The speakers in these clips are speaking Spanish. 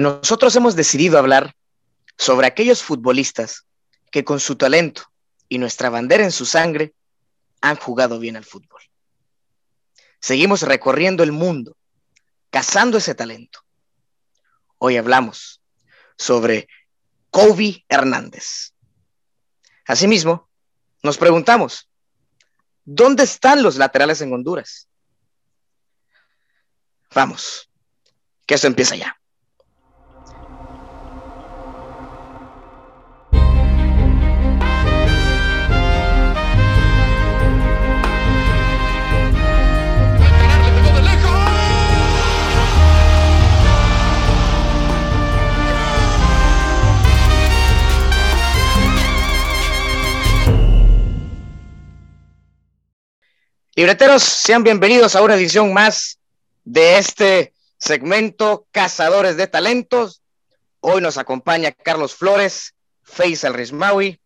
Nosotros hemos decidido hablar sobre aquellos futbolistas que con su talento y nuestra bandera en su sangre han jugado bien al fútbol. Seguimos recorriendo el mundo, cazando ese talento. Hoy hablamos sobre Kobe Hernández. Asimismo, nos preguntamos, ¿dónde están los laterales en Honduras? Vamos, que esto empieza ya. Libreteros, sean bienvenidos a una edición más de este segmento Cazadores de Talentos. Hoy nos acompaña Carlos Flores, Faisal Rismawi,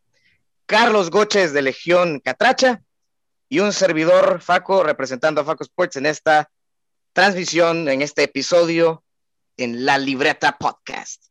Carlos Goches de Legión Catracha y un servidor, Faco, representando a Faco Sports en esta transmisión, en este episodio en La Libreta Podcast.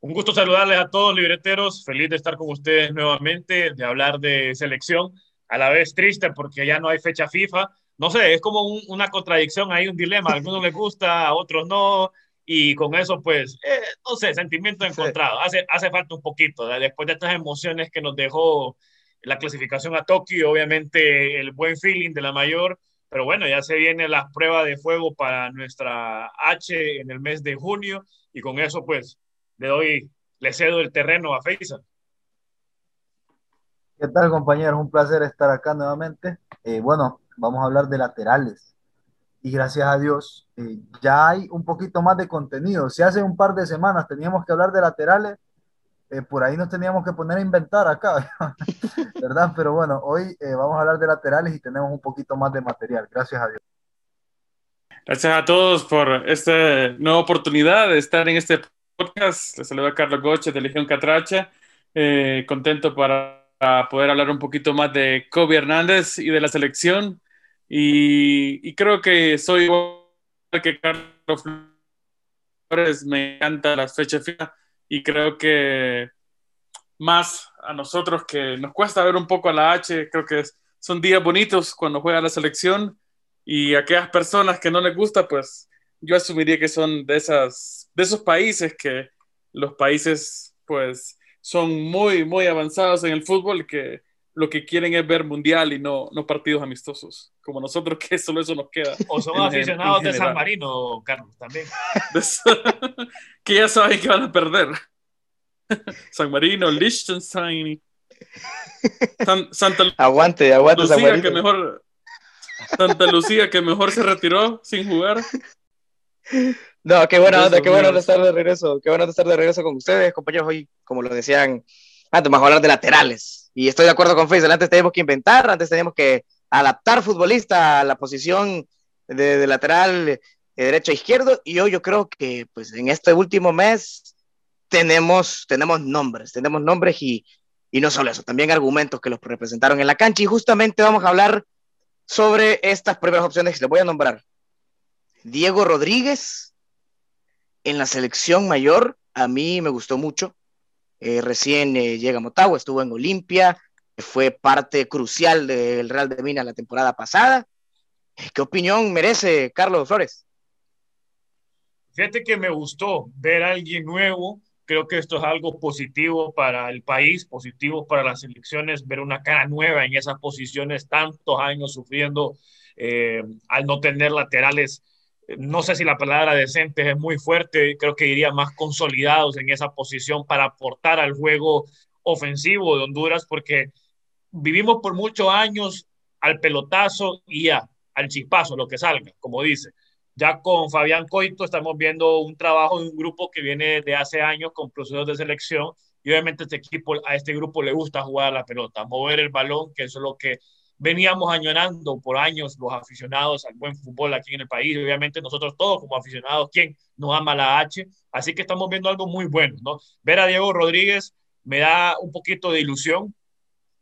Un gusto saludarles a todos libreteros, feliz de estar con ustedes nuevamente, de hablar de selección a la vez triste porque ya no hay fecha FIFA. No sé, es como una contradicción ahí, un dilema. A algunos les gusta, a otros no. Y con eso, pues, eh, no sé, sentimiento encontrado. Hace, hace falta un poquito. Después de estas emociones que nos dejó la clasificación a Tokio, obviamente el buen feeling de la mayor. Pero bueno, ya se viene la prueba de fuego para nuestra H en el mes de junio. Y con eso, pues, le doy, le cedo el terreno a Feisa. ¿Qué tal compañeros? Un placer estar acá nuevamente. Eh, bueno, vamos a hablar de laterales. Y gracias a Dios, eh, ya hay un poquito más de contenido. Si hace un par de semanas teníamos que hablar de laterales, eh, por ahí nos teníamos que poner a inventar acá, ¿verdad? Pero bueno, hoy vamos a hablar de laterales y tenemos un poquito más de material. Gracias a Dios. Gracias a todos por esta nueva oportunidad de estar en este podcast. Les saluda Carlos Goche de Legión Catracha. contento para para poder hablar un poquito más de Kobe Hernández y de la selección. Y, creo que soy igual que Carlos Flores, me encanta las fechas FIFA y creo que más a nosotros que nos cuesta ver un poco a la H, creo que son días bonitos cuando juega la selección y aquellas personas que no les gusta, pues yo asumiría que son de, esas, de esos países que los países pues son muy, muy avanzados en el fútbol que lo que quieren es ver mundial y no, no partidos amistosos, como nosotros que solo eso nos queda. O son aficionados de San Marino, Carlos, también. que ya saben que van a perder. San Marino, Liechtenstein. Santa aguante, aguante Lucía, San Marino. que mejor Santa Lucía que mejor se retiró sin jugar. No, qué buena onda, qué bueno de estar de regreso, qué bueno de estar de regreso con ustedes, compañeros. Hoy, como lo decían antes, vamos a hablar de laterales. Y estoy de acuerdo con Faisal, antes teníamos que inventar, antes teníamos que adaptar futbolista a la posición de, lateral de derecho a izquierdo. Y hoy yo creo que pues en este último mes tenemos, tenemos nombres, tenemos nombres y, y no solo eso, también argumentos que los representaron en la cancha. Y justamente vamos a hablar sobre estas primeras opciones que les voy a nombrar. Diego Rodríguez, en la selección mayor, a mí me gustó mucho. Eh, recién eh, llega a Motagua, estuvo en Olimpia, fue parte crucial del Real de Minas la temporada pasada. ¿Qué opinión merece Carlos Flores? Fíjate que me gustó ver a alguien nuevo. Creo que esto es algo positivo para el país, positivo para las elecciones, ver una cara nueva en esas posiciones, tantos años sufriendo eh, al no tener laterales no sé si la palabra decente es muy fuerte, creo que diría más consolidados en esa posición para aportar al juego ofensivo de Honduras, porque vivimos por muchos años al pelotazo y ya, al chispazo, lo que salga, como dice. Ya con Fabián Coito estamos viendo un trabajo de un grupo que viene de hace años con procesos de selección y obviamente este equipo, a este grupo le gusta jugar la pelota, mover el balón, que es lo que veníamos añorando por años los aficionados al buen fútbol aquí en el país. Obviamente nosotros todos como aficionados, ¿quién nos ama la H? Así que estamos viendo algo muy bueno, ¿no? Ver a Diego Rodríguez me da un poquito de ilusión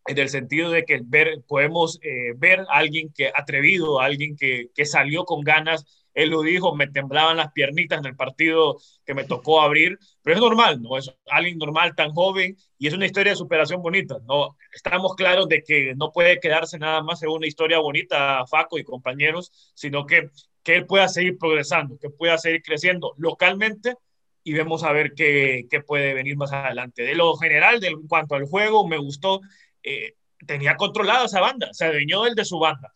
en el sentido de que ver, podemos eh, ver a alguien que atrevido, a alguien que, que salió con ganas él lo dijo, me temblaban las piernitas en el partido que me tocó abrir, pero es normal, ¿no? Es alguien normal, tan joven, y es una historia de superación bonita, ¿no? Estamos claros de que no puede quedarse nada más en una historia bonita, Faco y compañeros, sino que, que él pueda seguir progresando, que pueda seguir creciendo localmente y vemos a ver qué, qué puede venir más adelante. De lo general, de, en cuanto al juego, me gustó, eh, tenía controlada esa banda, se adueñó el de su banda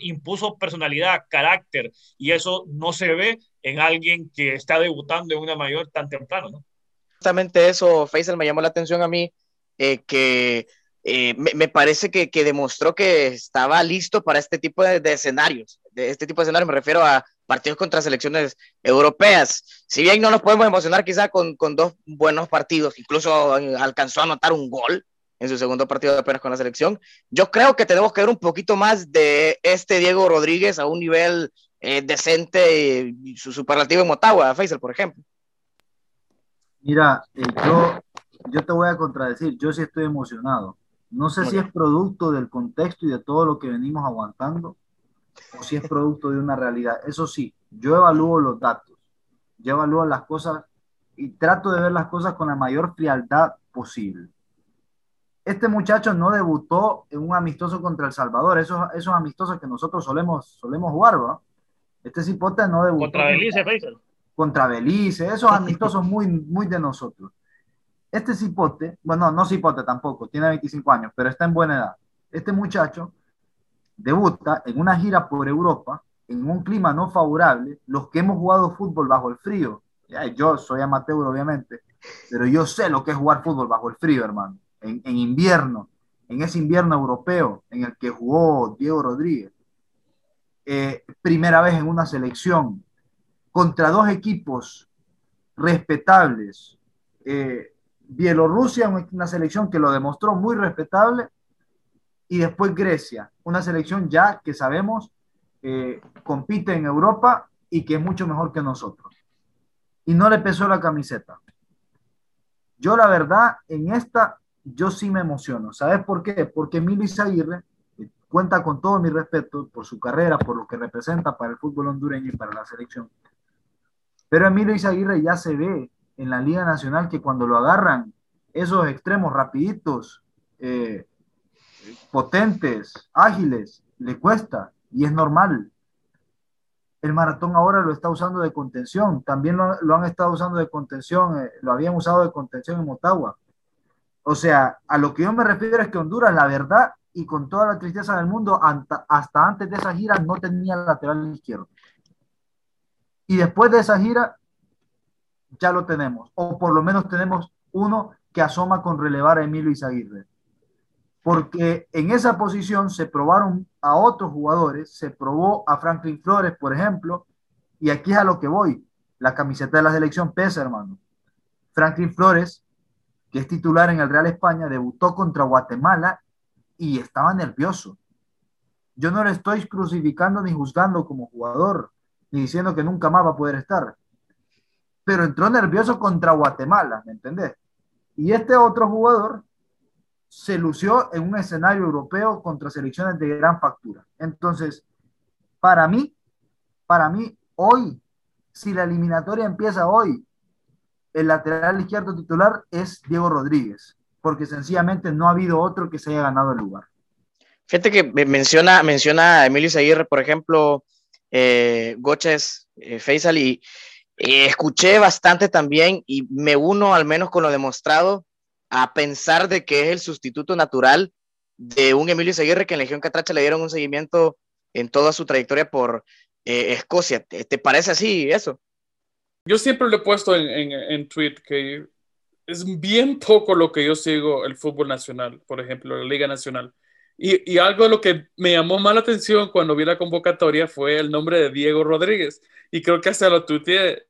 impuso personalidad, carácter, y eso no se ve en alguien que está debutando en una mayor tan temprano, ¿no? Justamente eso, Faisal, me llamó la atención a mí, eh, que eh, me, parece que, demostró que estaba listo para este tipo de, escenarios. De este tipo de escenarios me refiero a partidos contra selecciones europeas. Si bien no nos podemos emocionar quizá con dos buenos partidos, incluso alcanzó a anotar un gol, en su segundo partido apenas con la selección. Yo creo que tenemos que ver un poquito más de este Diego Rodríguez a un nivel eh, decente y su superlativo en Motagua, Faisal, por ejemplo. Mira, eh, yo, yo te voy a contradecir, yo sí estoy emocionado. No sé si es producto del contexto y de todo lo que venimos aguantando o si es producto de una realidad. Eso sí, yo evalúo los datos, yo evalúo las cosas y trato de ver las cosas con la mayor frialdad posible este muchacho no debutó en un amistoso contra El Salvador, esos, esos amistosos que nosotros solemos, solemos jugar, ¿va? Este cipote no debutó. Contra Belice, Faisal. Contra Belice, esos amistosos muy, muy de nosotros. Este cipote, bueno, no cipote tampoco, tiene 25 años, pero está en buena edad. Este muchacho debuta en una gira por Europa, en un clima no favorable, los que hemos jugado fútbol bajo el frío, yo soy amateur obviamente, pero yo sé lo que es jugar fútbol bajo el frío, hermano en, invierno, en ese invierno europeo en el que jugó Diego Rodríguez, eh, primera vez en una selección, contra dos equipos respetables. Eh, Bielorrusia, una selección que lo demostró muy respetable, y después Grecia, una selección ya que sabemos eh, compite en Europa y que es mucho mejor que nosotros. Y no le pesó la camiseta. Yo la verdad, en esta yo sí me emociono. ¿Sabes por qué? Porque Emilio Izaguirre eh, cuenta con todo mi respeto por su carrera, por lo que representa para el fútbol hondureño y para la selección. Pero Emilio Izaguirre ya se ve en la Liga Nacional que cuando lo agarran esos extremos rapiditos, eh, potentes, ágiles, le cuesta y es normal. El maratón ahora lo está usando de contención, también lo, han estado usando de contención, eh, lo habían usado de contención en Motagua o sea, a lo que yo me refiero es que Honduras, la verdad, y con toda la tristeza del mundo, hasta antes de esa gira no tenía lateral izquierdo. Y después de esa gira, ya lo tenemos, o por lo menos tenemos uno que asoma con relevar a Emilio Izaguirre. Porque en esa posición se probaron a otros jugadores, se probó a Franklin Flores, por ejemplo, y aquí es a lo que voy. La camiseta de la selección pesa, hermano. Franklin Flores que es titular en el Real España, debutó contra Guatemala y estaba nervioso. Yo no le estoy crucificando ni juzgando como jugador, ni diciendo que nunca más va a poder estar. Pero entró nervioso contra Guatemala, ¿me entendés? Y este otro jugador se lució en un escenario europeo contra selecciones de gran factura. Entonces, para mí, para mí, hoy, si la eliminatoria empieza hoy, el lateral izquierdo titular es Diego Rodríguez, porque sencillamente no ha habido otro que se haya ganado el lugar. Fíjate que menciona, menciona a Emilio Zaguirre, por ejemplo, eh, Goches, eh, Faisal, y escuché bastante también y me uno al menos con lo demostrado a pensar de que es el sustituto natural de un Emilio Zaguirre que en Legión Catracha le dieron un seguimiento en toda su trayectoria por eh, Escocia. ¿Te, parece así eso? Yo siempre le he puesto en, en, en, tweet que es bien poco lo que yo sigo el fútbol nacional, por ejemplo, la Liga Nacional. Y, y, algo de lo que me llamó más la atención cuando vi la convocatoria fue el nombre de Diego Rodríguez. Y creo que hasta lo tuiteé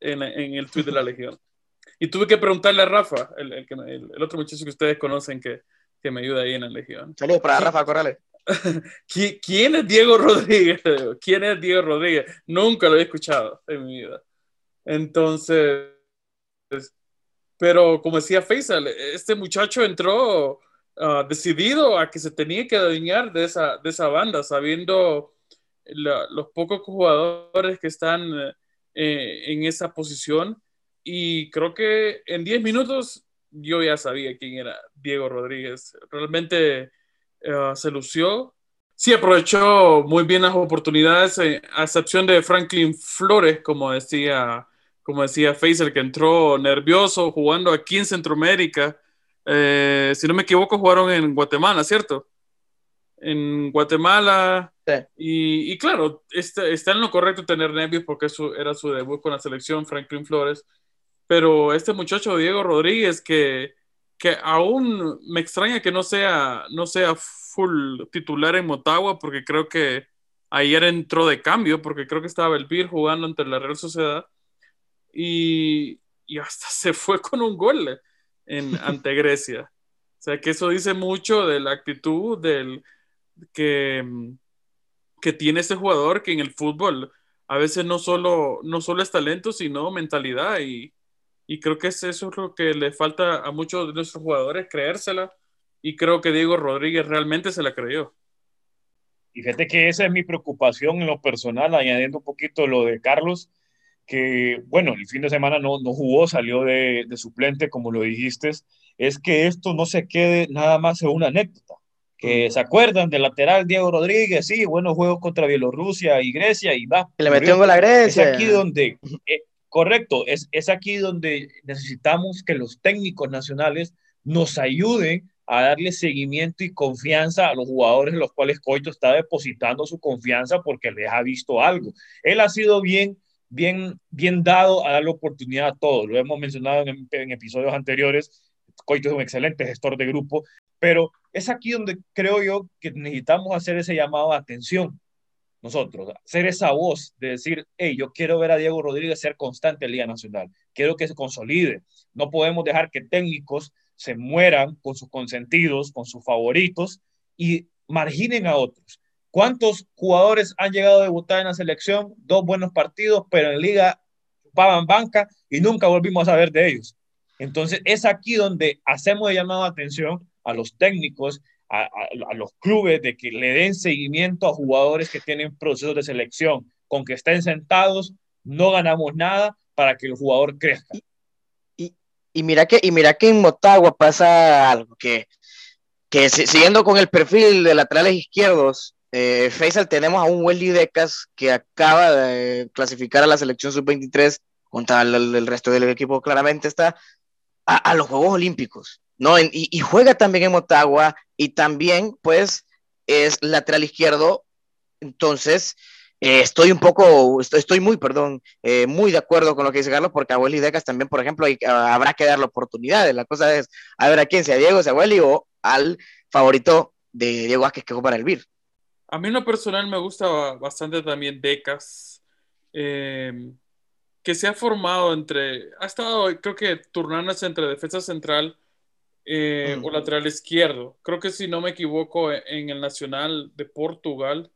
en, en el tweet de la Legión. Y tuve que preguntarle a Rafa, el, el, el otro muchacho que ustedes conocen que, que, me ayuda ahí en la Legión. Saludos para Rafa Corrales. ¿Quién es Diego Rodríguez? ¿Quién es Diego Rodríguez? Nunca lo he escuchado en mi vida. Entonces, pero como decía Faisal, este muchacho entró ah, decidido a que se tenía que adueñar de esa, de esa banda, sabiendo los pocos jugadores que están eh, en esa posición y creo que en 10 minutos yo ya sabía quién era Diego Rodríguez. Realmente uh, se lució. Sí, aprovechó muy bien las oportunidades, eh, a excepción de Franklin Flores, como decía, como decía Faisal, que entró nervioso jugando aquí en Centroamérica. Eh, si no me equivoco, jugaron en Guatemala, ¿cierto? En Guatemala. Y, y, claro, está, está, en lo correcto tener nervios porque eso era su debut con la selección, Franklin Flores pero este muchacho Diego Rodríguez que, que aún me extraña que no sea, no sea full titular en Motagua porque creo que ayer entró de cambio porque creo que estaba el Bir jugando ante la Real Sociedad y, y hasta se fue con un gol en, ante Grecia. O sea que eso dice mucho de la actitud del, que, que tiene este jugador que en el fútbol a veces no solo, no solo es talento, sino mentalidad y, y creo que eso es lo que le falta a muchos de nuestros jugadores, creérsela. Y creo que Diego Rodríguez realmente se la creyó. Y fíjate que esa es mi preocupación en lo personal, añadiendo un poquito lo de Carlos, que bueno, el fin de semana no, no jugó, salió de, de suplente, como lo dijiste, es que esto no se quede nada más en una anécdota. Que se acuerdan del lateral Diego Rodríguez, sí, buenos juegos contra Bielorrusia y Grecia, y va. Que le metió un gol a Grecia. Es aquí donde, eh, Correcto, es, es aquí donde necesitamos que los técnicos nacionales nos ayuden a darle seguimiento y confianza a los jugadores en los cuales Coito está depositando su confianza porque les ha visto algo. Él ha sido bien, bien, bien dado a darle oportunidad a todos. Lo hemos mencionado en, en episodios anteriores. Coito es un excelente gestor de grupo, pero es aquí donde creo yo que necesitamos hacer ese llamado de atención nosotros, ser esa voz de decir, hey, yo quiero ver a Diego Rodríguez ser constante en Liga Nacional, quiero que se consolide. No podemos dejar que técnicos se mueran con sus consentidos, con sus favoritos y marginen a otros. ¿Cuántos jugadores han llegado a debutar en la selección? Dos buenos partidos, pero en liga pagan banca y nunca volvimos a saber de ellos. Entonces es aquí donde hacemos el llamado de atención a los técnicos a, los clubes de que le den seguimiento a jugadores que tienen procesos de selección. Con que estén sentados, no ganamos nada para que el jugador crezca. Y, y, mira, que, y mira que en Motagua pasa algo, que, que siguiendo con el perfil de laterales izquierdos, eh, Faisal tenemos a un Wesley Decas que acaba de clasificar a la selección sub-23 contra el, resto del equipo, claramente está a, a los Juegos Olímpicos. ¿no? Y, juega también en Motagua y también, pues, es lateral izquierdo. Entonces, eh, estoy un poco, estoy, muy, perdón, eh, muy de acuerdo con lo que dice Carlos, porque a Welly Decas también, por ejemplo, ah, habrá que darle oportunidades. La cosa es a ver a quién, sea Diego, sea Welly o al favorito de Diego Vázquez que juega para el BIR. A mí en lo personal me gusta bastante también Decas. Eh, que se ha formado entre, ha estado creo que turnándose entre defensa central eh, o lateral izquierdo. Creo que si no me equivoco, e, en el Nacional de Portugal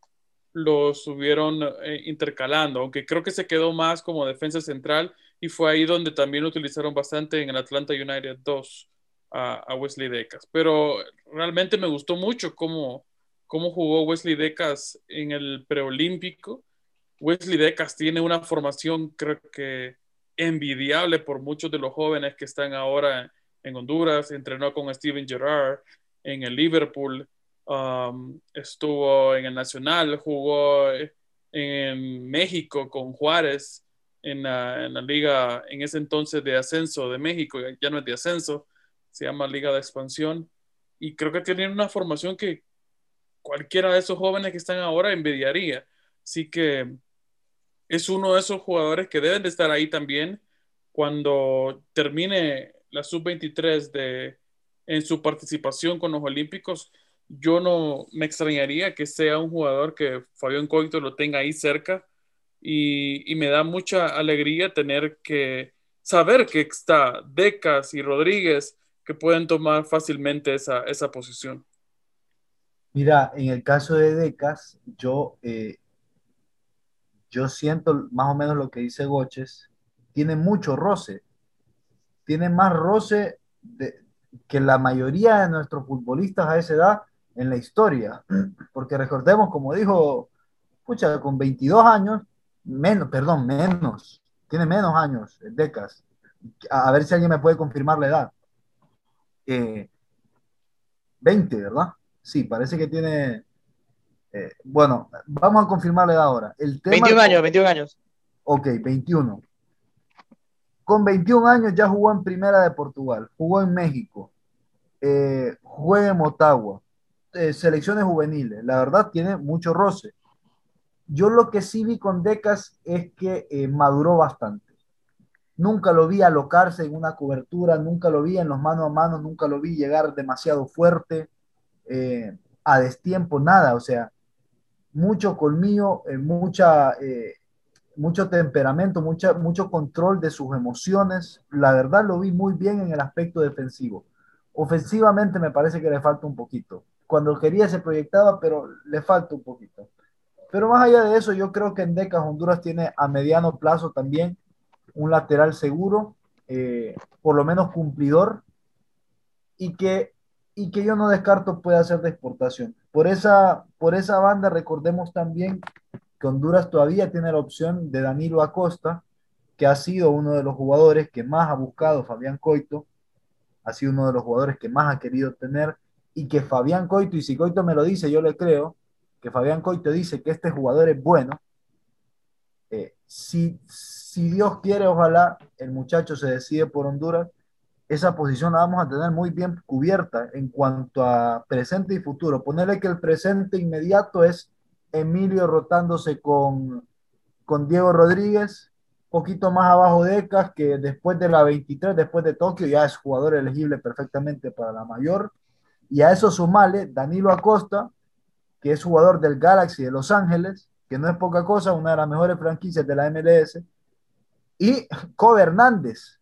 lo estuvieron eh, intercalando, aunque creo que se quedó más como defensa central y fue ahí donde también lo utilizaron bastante en el Atlanta United 2 a, Wesley Decas. Pero realmente me gustó mucho cómo, cómo jugó Wesley Decas en el preolímpico. Wesley Decas tiene una formación creo que envidiable por muchos de los jóvenes que están ahora en Honduras, entrenó con Steven Gerrard en el Liverpool, um, estuvo en el Nacional, jugó en México con Juárez en la, liga en ese entonces de ascenso de México, ya no es de ascenso, se llama Liga de Expansión, y creo que tiene una formación que cualquiera de esos jóvenes que están ahora envidiaría. Así que es uno de esos jugadores que deben de estar ahí también cuando termine la sub-23 de en su participación con los Olímpicos, yo no me extrañaría que sea un jugador que Fabián Coito lo tenga ahí cerca y, y, me da mucha alegría tener que saber que está Decas y Rodríguez que pueden tomar fácilmente esa, esa posición. Mira, en el caso de Decas, yo, eh, yo siento más o menos lo que dice Goches, tiene mucho roce tiene más roce que la mayoría de nuestros futbolistas a esa edad en la historia. Porque recordemos, como dijo Pucha, con 22 años, menos, perdón, menos, tiene menos años, Decas. A, ver si alguien me puede confirmar la edad. 20, eh, ¿verdad? Sí, parece que tiene. Eh, bueno, vamos a confirmar la edad ahora. El 21 años, 21 años. Ok, 21. Con 21 años ya jugó en Primera de Portugal, jugó en México, eh, juega en Motagua, eh, selecciones juveniles. La verdad tiene mucho roce. Yo lo que sí vi con Decas es que eh, maduró bastante. Nunca lo vi alocarse en una cobertura, nunca lo vi en los mano a mano, nunca lo vi llegar demasiado fuerte, eh, a destiempo, nada. O sea, mucho colmillo, mucha mucho temperamento, mucha, mucho control de sus emociones. La verdad lo vi muy bien en el aspecto defensivo. Ofensivamente me parece que le falta un poquito. Cuando quería se proyectaba, pero le falta un poquito. Pero más allá de eso, yo creo que en Decas Honduras tiene a mediano plazo también un lateral seguro, eh, por lo menos cumplidor, y que, y que yo no descarto pueda ser de exportación. Por esa, por esa banda recordemos también Honduras todavía tiene la opción de Danilo Acosta, que ha sido uno de los jugadores que más ha buscado Fabián Coito, ha sido uno de los jugadores que más ha querido tener, y que Fabián Coito, y si Coito me lo dice, yo le creo, que Fabián Coito dice que este jugador es bueno. Eh, si, si Dios quiere, ojalá el muchacho se decide por Honduras, esa posición la vamos a tener muy bien cubierta en cuanto a presente y futuro. Ponerle que el presente inmediato es Emilio rotándose con, con Diego Rodríguez, poquito más abajo de Ecas, que después de la 23, después de Tokio, ya es jugador elegible perfectamente para la mayor. Y a eso sumale Danilo Acosta, que es jugador del Galaxy de Los Ángeles, que no es poca cosa, una de las mejores franquicias de la MLS. Y Kobe Hernández,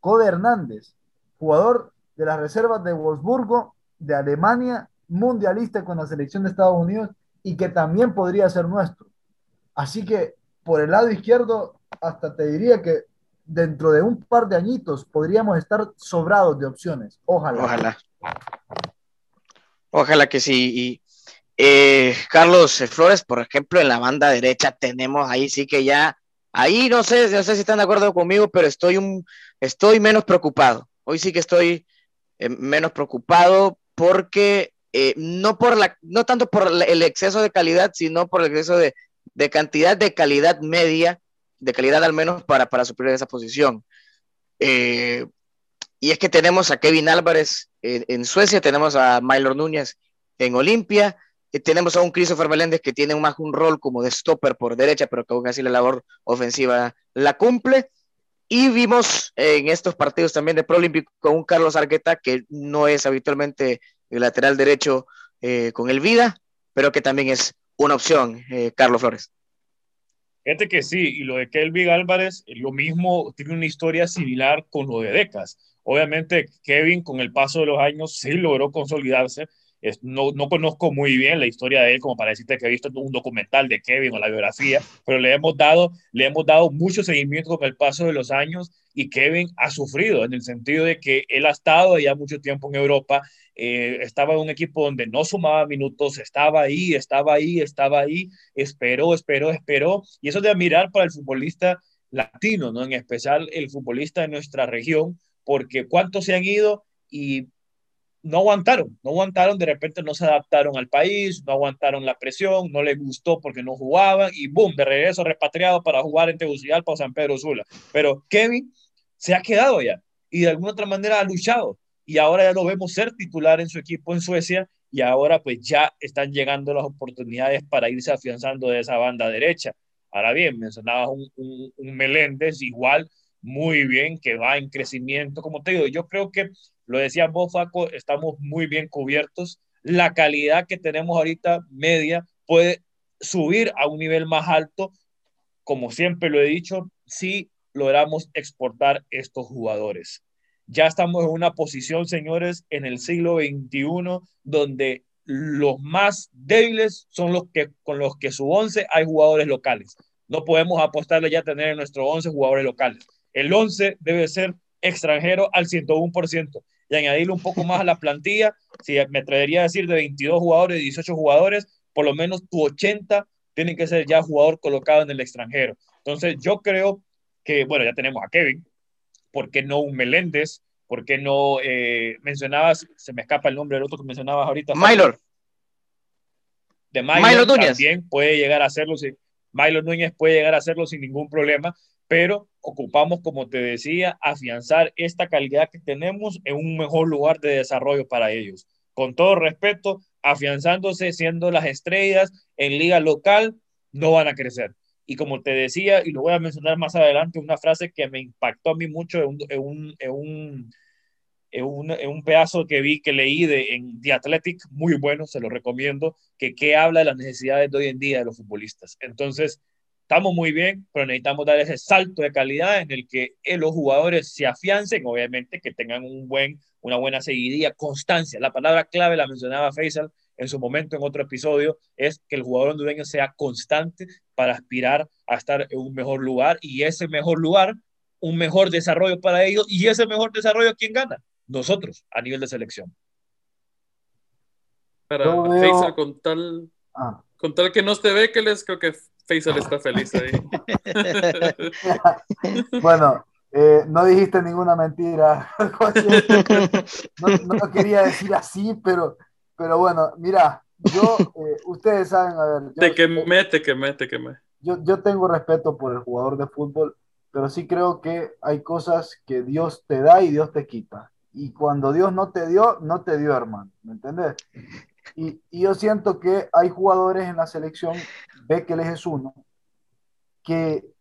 Kobe Hernández, jugador de las reservas de Wolfsburgo, de Alemania, mundialista con la selección de Estados Unidos y que también podría ser nuestro. Así que por el lado izquierdo, hasta te diría que dentro de un par de añitos podríamos estar sobrados de opciones. Ojalá. Ojalá. Ojalá que sí. Y, eh, Carlos Flores, por ejemplo, en la banda derecha tenemos ahí sí que ya, ahí no sé, no sé si están de acuerdo conmigo, pero estoy, un, estoy menos preocupado. Hoy sí que estoy eh, menos preocupado porque eh, no, por la, no tanto por el exceso de calidad, sino por el exceso de, cantidad de calidad media, de calidad al menos para, para suplir esa posición. Eh, y es que tenemos a Kevin Álvarez en, Suecia, tenemos a Mylor Núñez en Olimpia, tenemos a un Christopher Meléndez que tiene más un rol como de stopper por derecha, pero que aún así la labor ofensiva la cumple. Y vimos en estos partidos también de Pro Olímpico con un Carlos Argueta que no es habitualmente el lateral derecho eh, con el Vida, pero que también es una opción, eh, Carlos Flores. Fíjate que sí, y lo de Kelvin Álvarez, eh, lo mismo, tiene una historia similar con lo de Decas. Obviamente, Kevin, con el paso de los años, sí logró consolidarse, no, no, conozco muy bien la historia de él como para decirte que he visto un documental de Kevin o la biografía, pero le hemos dado, le hemos dado mucho seguimiento con el paso de los años y Kevin ha sufrido en el sentido de que él ha estado ya mucho tiempo en Europa, eh, estaba en un equipo donde no sumaba minutos, estaba ahí, estaba ahí, estaba ahí, esperó, esperó, esperó, y eso de admirar para el futbolista latino, ¿no? En especial el futbolista de nuestra región, porque cuántos se han ido y no aguantaron, no aguantaron, de repente no se adaptaron al país, no aguantaron la presión, no les gustó porque no jugaban y boom, de regreso repatriado para jugar en Tegucigalpa o San Pedro Sula. Pero Kevin se ha quedado ya y de alguna otra manera ha luchado y ahora ya lo vemos ser titular en su equipo en Suecia y ahora pues ya están llegando las oportunidades para irse afianzando de esa banda derecha. Ahora bien, mencionabas un, un, un Meléndez igual muy bien, que va en crecimiento. Como te digo, yo creo que lo decía vos, estamos muy bien cubiertos. La calidad que tenemos ahorita media puede subir a un nivel más alto, como siempre lo he dicho, si logramos exportar estos jugadores. Ya estamos en una posición, señores, en el siglo XXI, donde los más débiles son los que con los que su 11 hay jugadores locales. No podemos apostarle ya a tener en nuestro 11 jugadores locales. El 11 debe ser extranjero al 101% y añadirle un poco más a la plantilla, si me atrevería a decir de 22 jugadores, 18 jugadores, por lo menos tu 80 tiene que ser ya jugador colocado en el extranjero. Entonces yo creo que, bueno, ya tenemos a Kevin, ¿por qué no un Meléndez? ¿Por qué no eh, mencionabas, se me escapa el nombre del otro que mencionabas ahorita? Mylor. De Mylor, también puede llegar a hacerlo, si, Mylor Núñez puede llegar a hacerlo sin ningún problema, pero ocupamos, como te decía, afianzar esta calidad que tenemos en un mejor lugar de desarrollo para ellos. Con todo respeto, afianzándose, siendo las estrellas en liga local, no van a crecer. Y como te decía, y lo voy a mencionar más adelante, una frase que me impactó a mí mucho en un, en un, en un, pedazo que vi, que leí de, en The Athletic, muy bueno, se lo recomiendo, que, que habla de las necesidades de hoy en día de los futbolistas. Entonces, estamos muy bien, pero necesitamos dar ese salto de calidad en el que eh, los jugadores se afiancen, obviamente, que tengan un buen, una buena seguidilla, constancia. La palabra clave la mencionaba Faisal en su momento en otro episodio, es que el jugador hondureño sea constante para aspirar a estar en un mejor lugar y ese mejor lugar, un mejor desarrollo para ellos y ese mejor desarrollo, ¿quién gana? Nosotros, a nivel de selección. Para Faisal, con tal, ah. con tal que no esté ve, que les creo que Faisal está feliz ahí. bueno, eh, no dijiste ninguna mentira. no, no, lo quería decir así, pero pero bueno, mira, yo, eh, ustedes saben, a ver. te quemé, te quemé, te quemé. Yo, yo tengo respeto por el jugador de fútbol, pero sí creo que hay cosas que Dios te da y Dios te quita. Y cuando Dios no te dio, no te dio, hermano. ¿Me entendés? Y, y yo siento que hay jugadores en la selección, Bekeles es uno, que,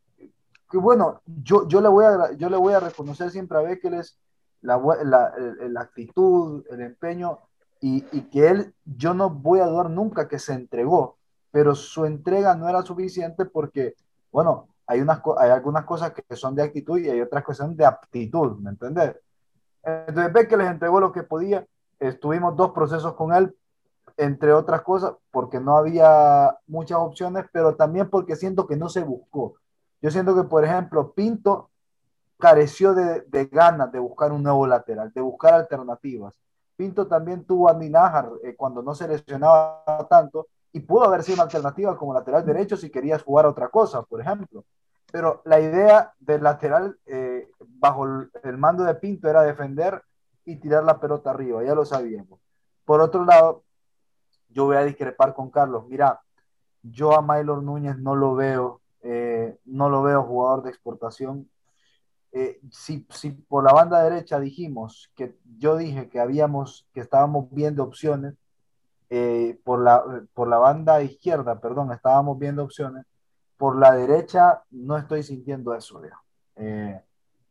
que bueno, yo, yo, le voy a, yo le voy a reconocer siempre a Bekeles la, la, la actitud, el empeño, y, que él, yo no voy a dudar nunca que se entregó, pero su entrega no era suficiente porque, bueno, hay, unas, hay algunas cosas que son de actitud y hay otras que son de aptitud, ¿me entendés? Entonces ve que les entregó lo que podía, estuvimos dos procesos con él, entre otras cosas, porque no había muchas opciones, pero también porque siento que no se buscó. Yo siento que, por ejemplo, Pinto careció de, ganas de buscar un nuevo lateral, de buscar alternativas. Pinto también tuvo a Ninájar eh, cuando no se lesionaba tanto y pudo haber sido una alternativa como lateral derecho si querías jugar otra cosa, por ejemplo. Pero la idea del lateral eh, bajo el, mando de Pinto era defender y tirar la pelota arriba, ya lo sabíamos. Por otro lado, yo voy a discrepar con Carlos. Mira, yo a Maylor Núñez no lo veo, eh, no lo veo jugador de exportación eh, si, por la banda derecha dijimos que yo dije que habíamos, que estábamos viendo opciones, eh, por, la, por la banda izquierda, perdón, estábamos viendo opciones, por la derecha no estoy sintiendo eso, eh,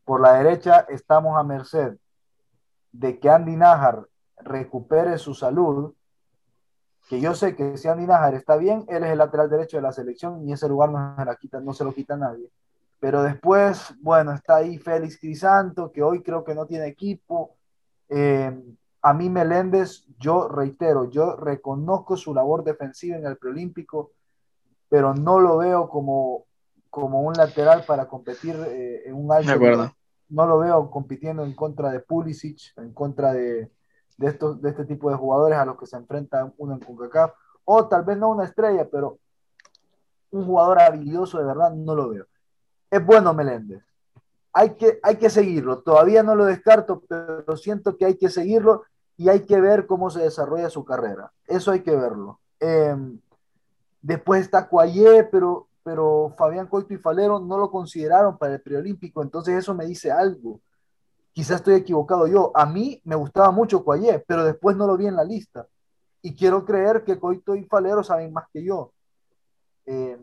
por la derecha estamos a merced de que Andy Najar recupere su salud, que yo sé que si Andy Najar está bien, él es el lateral derecho de la selección y ese lugar no se, la quita, no se lo quita nadie. Pero después, bueno, está ahí Félix Crisanto, que hoy creo que no tiene equipo. Eh, a mí Meléndez, yo reitero, yo reconozco su labor defensiva en el preolímpico, pero no lo veo como, como un lateral para competir eh, en un alto. De No lo veo compitiendo en contra de Pulisic, en contra de, de, estos, de este tipo de jugadores a los que se enfrenta uno en CONCACAF, o tal vez no una estrella, pero un jugador habilidoso de verdad no lo veo es bueno Meléndez. Hay que, hay que seguirlo. Todavía no lo descarto, pero siento que hay que seguirlo y hay que ver cómo se desarrolla su carrera. Eso hay que verlo. Em, después está Cuayé, pero, pero Fabián Coito y Falero no lo consideraron para el preolímpico, entonces eso me dice algo. Quizás estoy equivocado yo. A mí me gustaba mucho Cuayé, pero después no lo vi en la lista. Y quiero creer que Coito y Falero saben más que yo. Eh,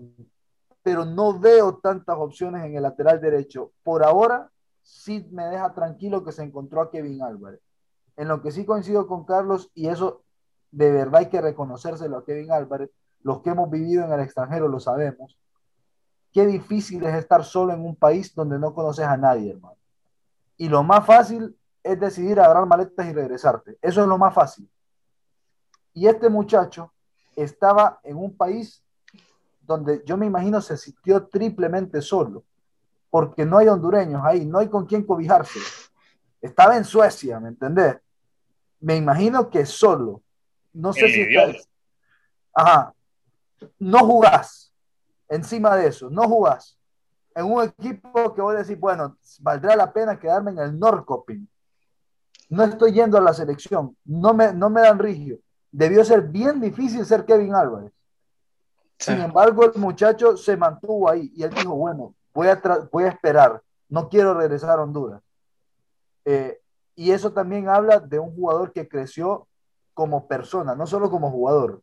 pero no veo tantas opciones en el lateral derecho. Por ahora, sí me deja tranquilo que se encontró a Kevin Álvarez. En lo que sí coincido con Carlos, y eso de verdad hay que reconocérselo a Kevin Álvarez, los que hemos vivido en el extranjero lo sabemos, qué difícil es estar solo en un país donde no conoces a nadie, hermano. Y lo más fácil es decidir agarrar maletas y regresarte. Eso es lo más fácil. Y este muchacho estaba en un país donde yo me imagino se sintió triplemente solo, porque no hay hondureños ahí, no hay con quién cobijarse. Estaba en Suecia, ¿me entendés? Me imagino que solo. No sé si Ajá. No jugás. encima de eso, no jugás en un equipo que voy a decir, bueno, valdrá la pena quedarme en el Norcoping. No estoy yendo a la selección, no me, no me dan rigio. Debió ser bien difícil ser Kevin Álvarez. Sin embargo, el muchacho se mantuvo ahí y él dijo, bueno, voy a, voy a esperar, no quiero regresar a Honduras. Eh, y eso también habla de un jugador que creció como persona, no solo como jugador,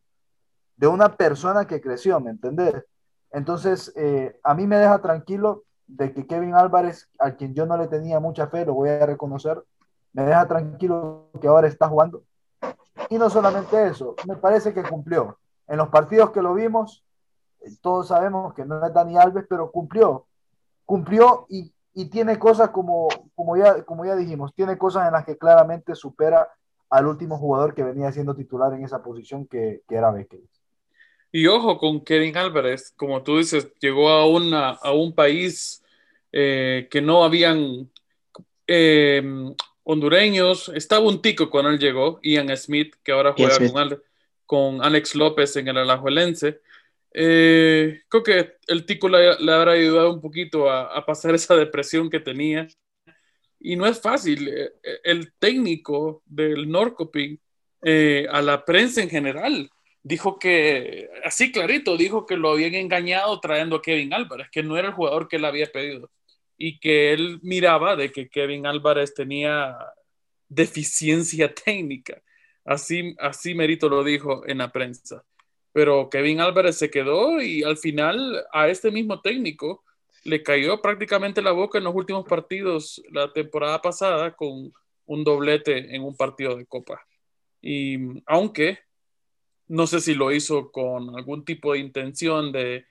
de una persona que creció, ¿me entendés? Entonces, eh, a mí me deja tranquilo de que Kevin Álvarez, a quien yo no le tenía mucha fe, lo voy a reconocer, me deja tranquilo que ahora está jugando. Y no solamente eso, me parece que cumplió. En los partidos que lo vimos, eh, todos sabemos que no es Dani Alves, pero cumplió. Cumplió y, tiene cosas como, como, ya, como ya dijimos, tiene cosas en las que claramente supera al último jugador que venía siendo titular en esa posición que, que era Becker. Y ojo con Kevin Álvarez, como tú dices, llegó a, una, a un país eh, que no habían eh, hondureños. Estaba un tico cuando él llegó, Ian Smith, que ahora juega con, con, Alex López en el Alajuelense. Eh, creo que el tico le, le, habrá ayudado un poquito a, a, pasar esa depresión que tenía. Y no es fácil. El técnico del Norcoping, a la prensa en general, dijo que, así clarito, dijo que lo habían engañado trayendo a Kevin Álvarez, que no era el jugador que él había pedido y que él miraba de que Kevin Álvarez tenía deficiencia técnica. Así, así Merito lo dijo en la prensa. Pero Kevin Álvarez se quedó y al final a este mismo técnico le cayó prácticamente la boca en los últimos partidos la temporada pasada con un doblete en un partido de copa. Y aunque no sé si lo hizo con algún tipo de intención de,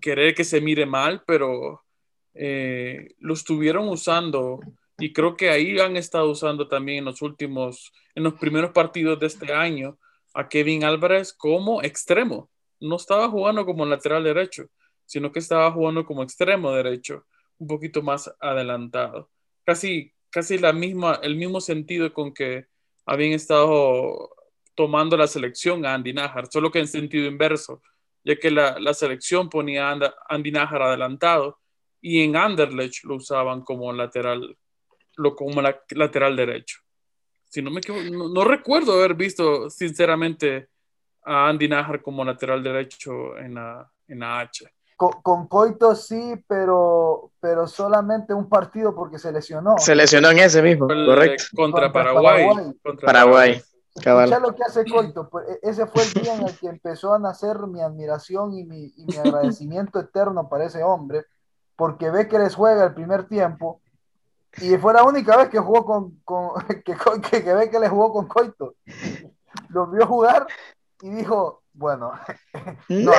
querer que se mire mal, pero eh, lo estuvieron usando y creo que ahí han estado usando también en los últimos, en los primeros partidos de este año a Kevin Álvarez como extremo. No estaba jugando como lateral derecho, sino que estaba jugando como extremo derecho, un poquito más adelantado. Casi, casi la misma, el mismo sentido con que habían estado tomando la selección a Andy Najar, solo que en sentido inverso, ya que la, la selección ponía a Andy Najar adelantado y en Anderlecht lo usaban como lateral, lo, como la, lateral derecho. Si no me no, recuerdo haber visto sinceramente a Andy Najar como lateral derecho en la, en la H. Con, Coito sí, pero, pero solamente un partido porque se lesionó. Se lesionó en ese mismo, correcto. Contra, Paraguay. Contra Paraguay. Ya lo que hace Coito, pues, e-, ese fue el día en el que empezó a nacer mi admiración y mi, y mi agradecimiento eterno para ese hombre, porque ve que les juega el primer tiempo y fue la única vez que jugó con, con que, que, que, ve que le jugó con Coito. Lo vio jugar y dijo, bueno, no,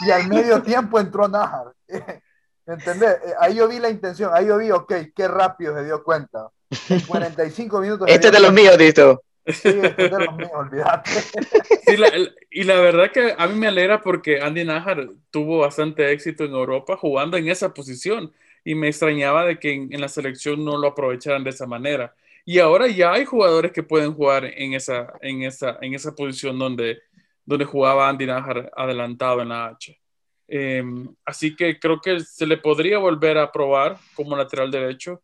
y al medio tiempo entró Najar. ¿Entendés? Eh, ahí yo vi la intención, ahí yo vi, ok, qué rápido se dio cuenta. En 45 minutos. Este es de los míos, Tito. Sí, olvídate. y la verdad que a mí me alegra porque Andy Najar tuvo bastante éxito en Europa jugando en esa posición y me extrañaba de que en, la selección no lo aprovecharan de esa manera. Y ahora ya hay jugadores que pueden jugar en esa, en esa, en esa posición donde, donde jugaba Andy Najar adelantado en la H. Em, así que creo que se le podría volver a probar como lateral derecho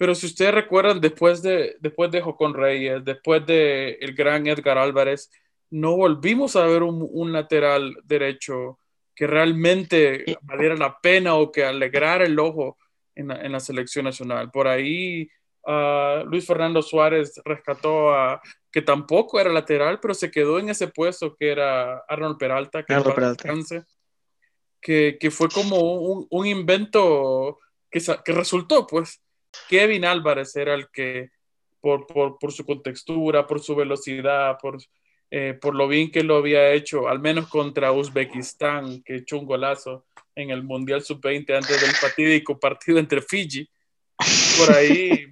pero si ustedes recuerdan, después de, después de Jocón Reyes, después de el gran Edgar Álvarez, no volvimos a ver un, lateral derecho que realmente valiera la pena o que alegrara el ojo en la, selección nacional. Por ahí uh, Luis Fernando Suárez rescató a que tampoco era lateral, pero se quedó en ese puesto que era Arnold Peralta, que, que, que, fue como un, un invento que, que resultó, pues. Kevin Álvarez era el que, por, su contextura, por su velocidad, por, eh, por lo bien que lo había hecho, al menos contra Uzbekistán, que echó un golazo en el Mundial Sub-20 antes del fatídico partido entre Fiji. Por ahí,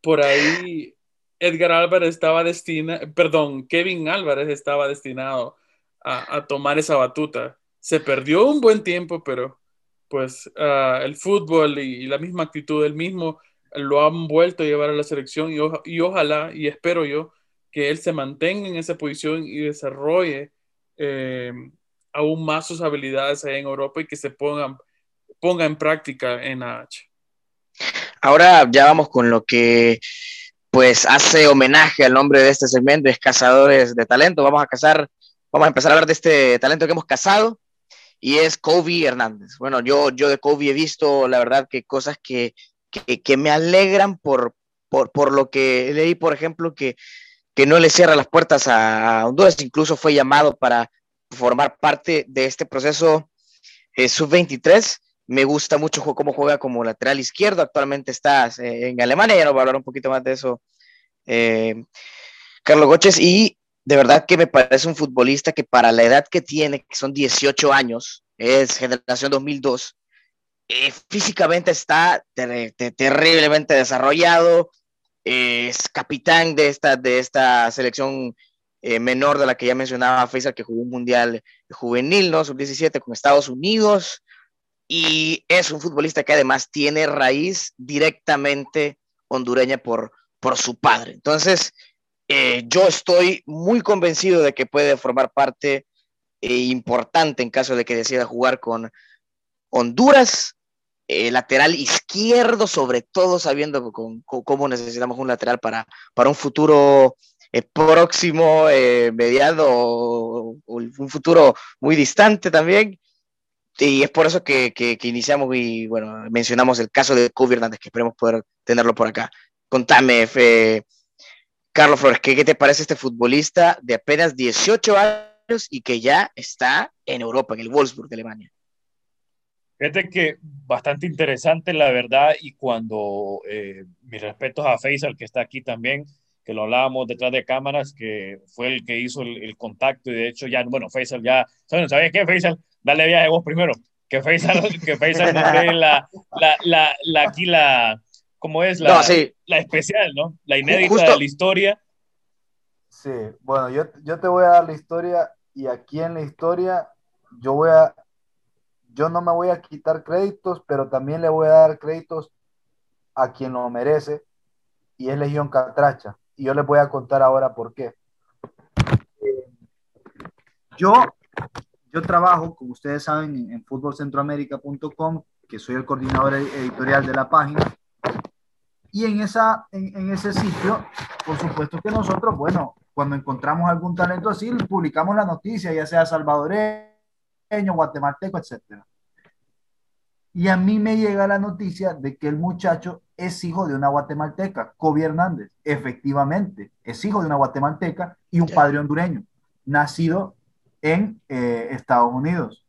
por ahí, Edgar Álvarez estaba destinado, perdón, Kevin Álvarez estaba destinado a, tomar esa batuta. Se perdió un buen tiempo, pero pues ah, el fútbol y, la misma actitud del mismo lo han vuelto a llevar a la selección y, ojalá y espero yo que él se mantenga en esa posición y desarrolle eh, aún más sus habilidades en Europa y que se pongan ponga en práctica en H. Ahora ya vamos con lo que pues hace homenaje al nombre de este segmento, es Cazadores de Talento. Vamos a cazar, vamos a empezar a hablar de este talento que hemos cazado y es Kobe Hernández. Bueno, yo, yo de Kobe he visto, la verdad, que cosas que, que, me alegran por, por, por, lo que leí, por ejemplo, que, que no le cierra las puertas a Honduras, incluso fue llamado para formar parte de este proceso eh, sub-23 me gusta mucho cómo juega como lateral izquierdo. Actualmente está eh, en Alemania, ya nos va a hablar un poquito más de eso eh, Carlos Goches. Y de verdad que me parece un futbolista que para la edad que tiene, que son 18 años, es generación 2002, eh, físicamente está terriblemente desarrollado. es capitán de esta, de esta selección menor de la que ya mencionaba Faisal, que jugó un mundial juvenil, ¿no? Sub-17 con Estados Unidos y es un futbolista que además tiene raíz directamente hondureña por, por su padre. Entonces, eh, yo estoy muy convencido de que puede formar parte eh, importante en caso de que decida jugar con Honduras, eh, lateral izquierdo, sobre todo sabiendo con, cómo necesitamos un lateral para, para un futuro próximo, mediado o, un futuro muy distante también. Y es por eso que, que, iniciamos y bueno, mencionamos el caso de Kobe Hernández, que esperemos poder tenerlo por acá. Contame, Carlos Flores, ¿qué, ¿qué, te parece este futbolista de apenas 18 años y que ya está en Europa, en el Wolfsburg de Alemania? Fíjate que bastante interesante, la verdad, y cuando eh, mis respetos a Faisal, que está aquí también, que lo hablábamos detrás de cámaras, que fue el que hizo el, el contacto, y de hecho ya, bueno, Faisal ya, ¿sabes qué, Faisal? dale viaje vos primero. Que Faisal, que Faisal la, la, la, la, aquí la, ¿cómo es? La, la especial, ¿no? La inédita de la historia. Sí, bueno, yo, yo te voy a dar la historia y aquí en la historia yo voy a, yo no me voy a quitar créditos, pero también le voy a dar créditos a quien lo merece y es Legión Catracha. Y yo les voy a contar ahora por qué. Eh, yo yo trabajo, como ustedes saben, en, en que soy el coordinador editorial de la página. Y en, esa, en, ese sitio, por supuesto que nosotros, bueno, cuando encontramos algún talento así, publicamos la noticia, ya sea salvadoreño, guatemalteco, etc. Y a mí me llega la noticia de que el muchacho es hijo de una guatemalteca, Kobe Hernández. Efectivamente, es hijo de una guatemalteca y un padre hondureño, nacido en eh, Estados Unidos.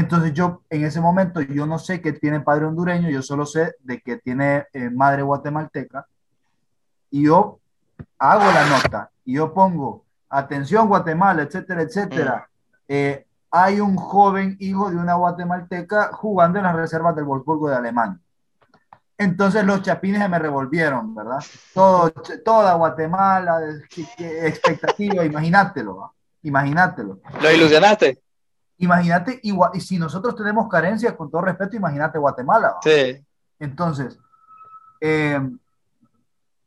Entonces yo en ese momento yo no sé que tiene padre hondureño, yo solo sé de que tiene eh, madre guatemalteca y yo hago la nota y yo pongo atención Guatemala, etcétera, etcétera. Mm. Eh, hay un joven hijo de una guatemalteca jugando en las reservas del Wolfsburgo de Alemania. Entonces los chapines se me revolvieron, ¿verdad? Todo, toda Guatemala, expectativa, imagínatelo. Imagínatelo. ¿Lo ilusionaste? Imagínate, y, y si nosotros tenemos carencias, con todo respeto, imagínate Guatemala. Sí. Entonces, eh,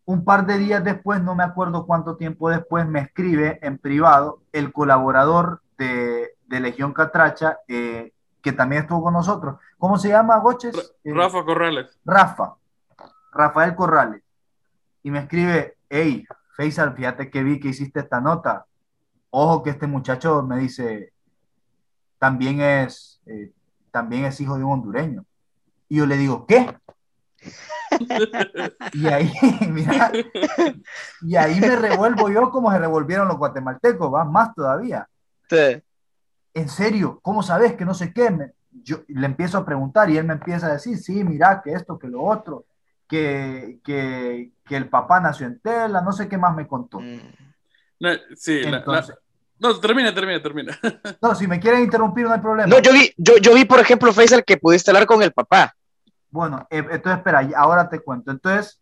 un par de días después, no me acuerdo cuánto tiempo después, me escribe en privado el colaborador de, de Legión Catracha, eh, que también estuvo con nosotros. ¿Cómo se llama, Goches? Eh, Rafa Corrales. Rafa, Rafael Corrales. Y me escribe, hey, Faisal, fíjate que vi que hiciste esta nota ojo que este muchacho me dice, también es, eh, también es hijo de un hondureño. Y yo le digo, ¿qué? y ahí, mira, y ahí me revuelvo yo como se revolvieron los guatemaltecos, va más todavía. Sí. En serio, ¿cómo sabes que no sé qué? yo le empiezo a preguntar y él me empieza a decir, sí, mira, que esto, que lo otro, que, que, que el papá nació en tela, no sé qué más me contó. Mm. sí, Entonces, no, termina, termina, termina. No, si me quieren interrumpir, no hay problema. No, yo vi, yo, yo vi, por ejemplo, Faisal, que pudiste hablar con el papá. Bueno, eh, entonces, espera, ahora te cuento. Entonces,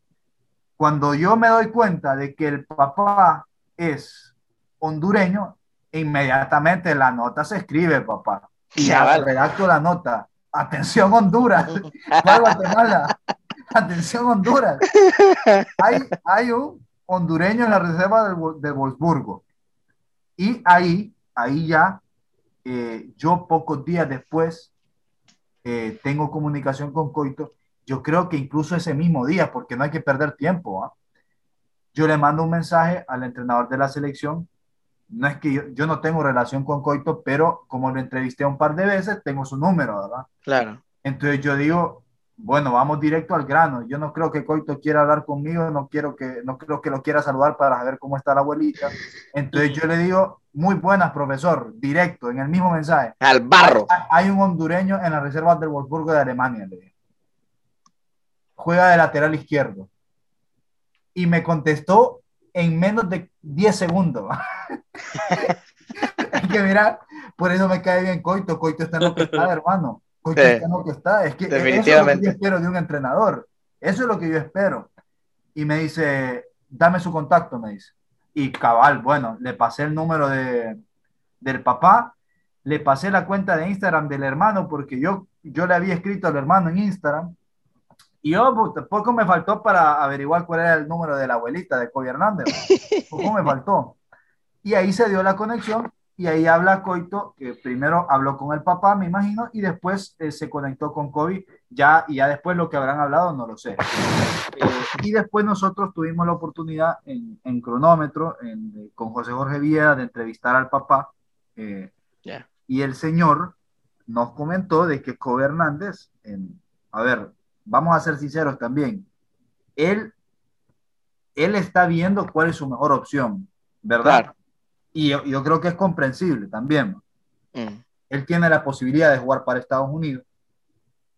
cuando yo me doy cuenta de que el papá es hondureño, inmediatamente la nota se escribe, papá. Y ya redacto la nota. Atención, Honduras. Guatemala. Atención, Honduras. Hay, hay un hondureño en la reserva del, de Wolfsburgo y ahí, ahí ya eh, yo pocos días después eh, tengo comunicación con Coito, yo creo que incluso ese mismo día, porque no hay que perder tiempo, ¿ah? yo le mando un mensaje al entrenador de la selección. No es que yo, yo, no tengo relación con Coito, pero como lo entrevisté un par de veces, tengo su número, ¿verdad? Claro. Entonces yo digo, bueno, vamos directo al grano. Yo no creo que Coito quiera hablar conmigo, no quiero que, no creo que lo quiera saludar para saber cómo está la abuelita. Entonces yo le digo, muy buenas, profesor, directo, en el mismo mensaje. Al barro. Hay, hay un hondureño en la reserva del Wolfsburgo de Alemania, le digo. Juega de lateral izquierdo. Y me contestó en menos de 10 segundos. Hay que mirar, por eso me cae bien Coito. Coito está en lo que está, hermano. Que está. Es que eso es lo que Definitivamente. yo espero de un entrenador. Eso es lo que yo espero. Y me dice, dame su contacto, me dice. Y cabal, bueno, le pasé el número de, del papá, le pasé la cuenta de Instagram del hermano, porque yo, yo le había escrito al hermano en Instagram. Y yo, pues, poco me faltó para averiguar cuál era el número de la abuelita de Kobe Hernández. Poco me faltó. Y ahí se dio la conexión y ahí habla Coito, que primero habló con el papá, me imagino, y después eh, se conectó con Kobe, ya, y ya después lo que habrán hablado no lo sé. Eh, y después nosotros tuvimos la oportunidad en, en cronómetro, en- eh, con José Jorge Villa, de entrevistar al papá, eh, y el señor nos comentó de que Kobe Hernández, en- a ver, vamos a ser sinceros también, él, él está viendo cuál es su mejor opción, ¿verdad? Claro. Y yo, yo creo que es comprensible también. Mm. Él tiene la posibilidad de jugar para Estados Unidos,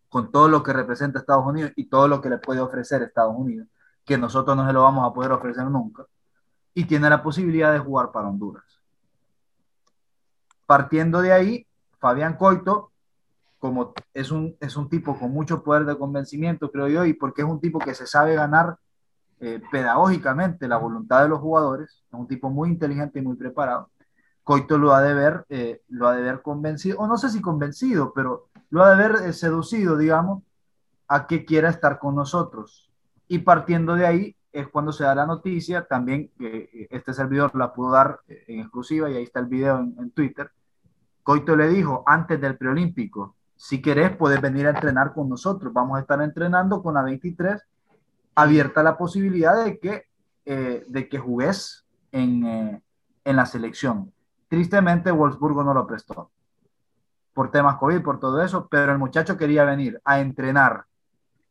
con todo lo que representa Estados Unidos y todo lo que le puede ofrecer Estados Unidos, que nosotros no se lo vamos a poder ofrecer nunca. Y tiene la posibilidad de jugar para Honduras. Partiendo de ahí, Fabián Coito, como es un, es un tipo con mucho poder de convencimiento, creo yo, y porque es un tipo que se sabe ganar eh, pedagógicamente la voluntad de los jugadores, es un tipo muy inteligente y muy preparado. Coito lo ha de ver, eh, lo ha de ver convencido, o no sé si convencido, pero lo ha de ver eh, seducido, digamos, a que quiera estar con nosotros. Y partiendo de ahí es cuando se da la noticia, también este servidor la pudo dar en exclusiva y ahí está el video en, en Twitter. Coito le dijo antes del preolímpico, si querés puedes venir a entrenar con nosotros, vamos a estar entrenando con la 23, abierta la posibilidad de que, eh, de que jugues en, eh, en la selección. Tristemente, Wolfsburgo no lo prestó por temas COVID, por todo eso, pero el muchacho quería venir a entrenar,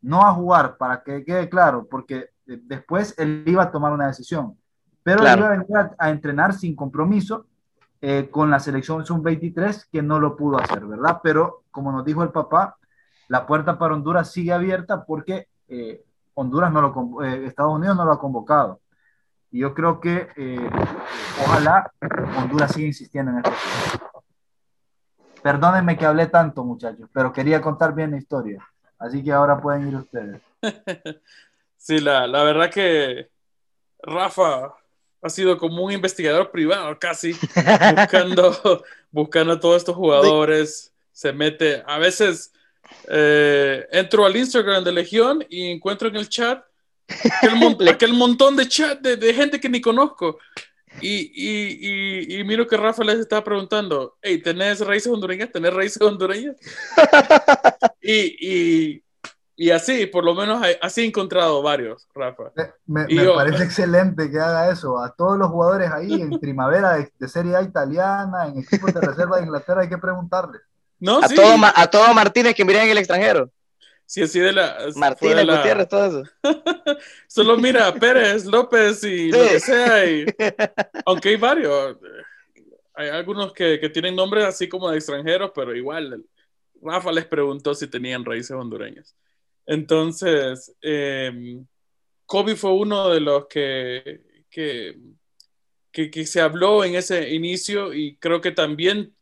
no a jugar, para que quede claro, porque eh, después él iba a tomar una decisión, pero Claro. iba a venir a, a entrenar sin compromiso eh, con la selección sub-23, que no lo pudo hacer, ¿verdad? Pero como nos dijo el papá, la puerta para Honduras sigue abierta porque eh, Honduras no lo, eh, Estados Unidos no lo ha convocado. Y yo creo que eh, ojalá Honduras siga insistiendo en esto. Perdónenme que hablé tanto, muchachos, pero quería contar bien la historia. Así que ahora pueden ir ustedes. Sí, la, la verdad que Rafa ha sido como un investigador privado casi, buscando, buscando a todos estos jugadores. Se mete, a veces eh, entro al Instagram de Legión y encuentro en el chat aquel, mon- aquel montón de chat de, de gente que ni conozco. Y, y, y, y miro que Rafa les estaba preguntando, hey, ¿tenés raíces hondureñas? ¿Tenés raíces hondureñas? y, y, y así, por lo menos así he encontrado varios, Rafa. Me, me yo- parece excelente que haga eso. A todos los jugadores ahí en primavera de, de Serie A italiana, en equipos de reserva de Inglaterra, hay que preguntarles. No, A sí, todo, a todo Martínez que miren en el extranjero. sí, así de la... fue de Martínez, la- Gutiérrez, todo eso. Solo mira a Pérez, López y lo Sí. que sea. y- aunque hay varios. Hay algunos que, que tienen nombres así como de extranjeros, pero igual Rafa les preguntó si tenían raíces hondureñas. Entonces, eh, Kobe fue uno de los que, que, que, que se habló en ese inicio y creo que también,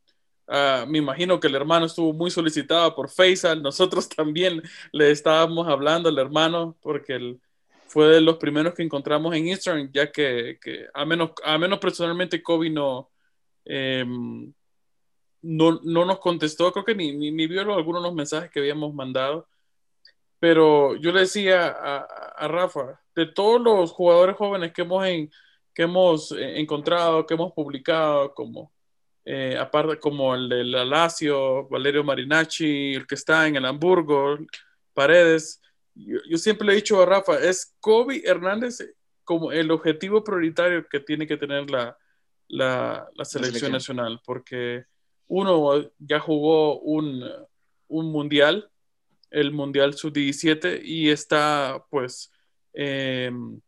ah, me imagino que el hermano estuvo muy solicitado por Faisal. Nosotros también le estábamos hablando al hermano porque él fue de los primeros que encontramos en Instagram, ya que, a, menos, a menos personalmente Kobe no, eh, no, no nos contestó, creo que ni, ni, ni vio algunos de los mensajes que habíamos mandado. Pero yo le decía a, a Rafa, de todos los jugadores jóvenes que hemos, en, que hemos eh, encontrado, que hemos publicado, como eh, aparte como el de la Lazio, Valerio Marinacci, el que está en el Hamburgo, Paredes. Yo, siempre le he dicho a Rafa, es Kobe Hernández como el objetivo prioritario que tiene que tener la, la, selección, nacional, porque uno ya jugó un, un mundial, el Mundial Sub-17, y está pues... Em,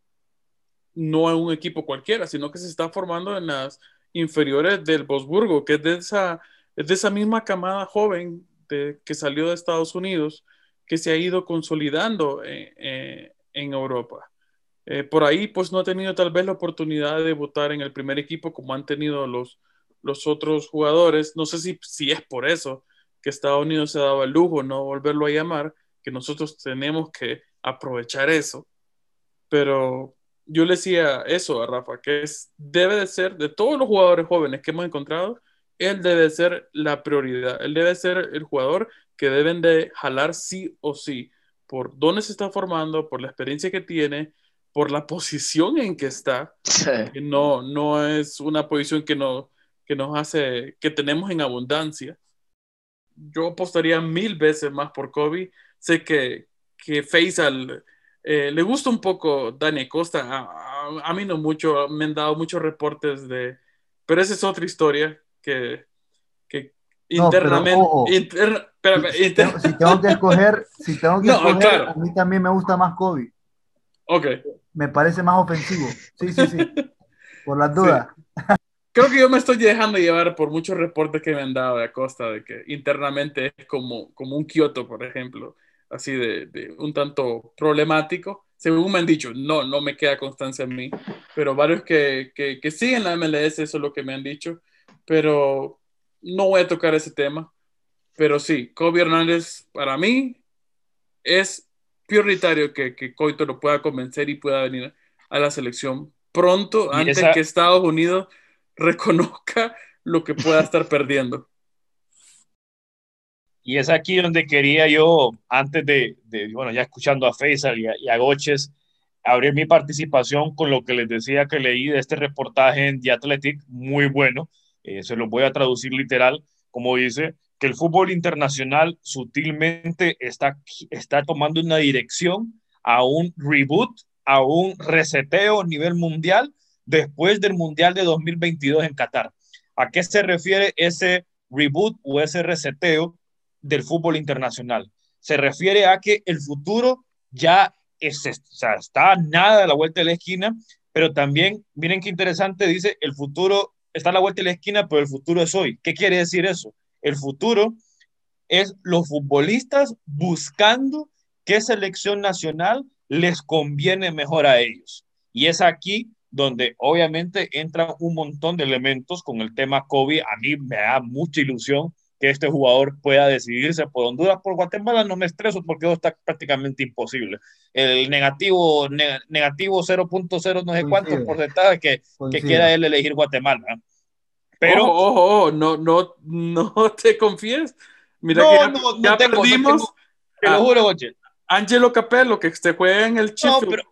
no es un equipo cualquiera, sino que se está formando en las inferiores del Bosburgo, que es de esa, es de esa misma camada joven que salió de Estados Unidos, que se ha ido consolidando eh, eh, en Europa. Eh, por ahí, pues no ha tenido tal vez la oportunidad de debutar en el primer equipo como han tenido los, los otros jugadores. No sé si, si es por eso que Estados Unidos se dado el lujo no volverlo a llamar, que nosotros tenemos que aprovechar eso. Pero yo le decía eso a Rafa, que es, debe de ser, de todos los jugadores jóvenes que hemos encontrado, él debe ser la prioridad, él debe ser el jugador que deben de jalar sí o sí, por dónde se está formando, por la experiencia que tiene, por la posición en que está, no, no es una posición que, no, que nos hace, que tenemos en abundancia. Yo apostaría mil veces más por Kobe. Sé que, que Faisal eh, le gusta un poco Dani Costa, a, mí no mucho, me han dado muchos reportes de, pero esa es otra historia que, que internamente... si, tengo, que escoger, si tengo que escoger, a mí también me gusta más Kobe. Ok. Me parece más ofensivo. Sí, sí, sí. Por las dudas. Creo que yo me estoy dejando llevar por muchos reportes que me han dado de Acosta de que internamente es como, como un Kioto, por ejemplo así de, un tanto problemático. Según me han dicho, no, no me queda constancia en mí, pero varios que, que, que siguen la MLS, eso es lo que me han dicho, pero no voy a tocar ese tema. Pero sí, Kobe Hernández para mí es prioritario que, que Coito lo pueda convencer y pueda venir a la selección pronto, antes que Estados Unidos reconozca lo que pueda estar perdiendo. Y es aquí donde quería yo, antes de, bueno, ya escuchando a Faisal y a, y Goches, abrir mi participación con lo que les decía que leí de este reportaje en The Athletic, muy bueno, eh, se lo voy a traducir literal, como dice, que el fútbol internacional sutilmente está, está tomando una dirección a un reboot, a un reseteo a nivel mundial después del Mundial de 2022 en Qatar. ¿A qué se refiere ese reboot o ese reseteo? Del fútbol internacional. Se refiere a que el futuro ya es, está nada a la vuelta de la esquina, pero también, miren qué interesante, dice, el futuro está a la vuelta de la esquina, pero el futuro es hoy. ¿Qué quiere decir eso? El futuro es los futbolistas buscando qué selección nacional les conviene mejor a ellos. Y es aquí donde obviamente entran un montón de elementos con el tema COVID. A mí me da mucha ilusión que este jugador pueda decidirse por Honduras, por Guatemala, no me estreso porque eso está prácticamente imposible. El negativo, negativo 0.0 no sé cuántos porcentaje que, que quiera él elegir Guatemala. Pero, ojo, no, no, no te confíes. Mira no, que ya, no, no tengo, perdimos. te lo juro, Oche. Angelo Capello, que se juega en el chip, pero,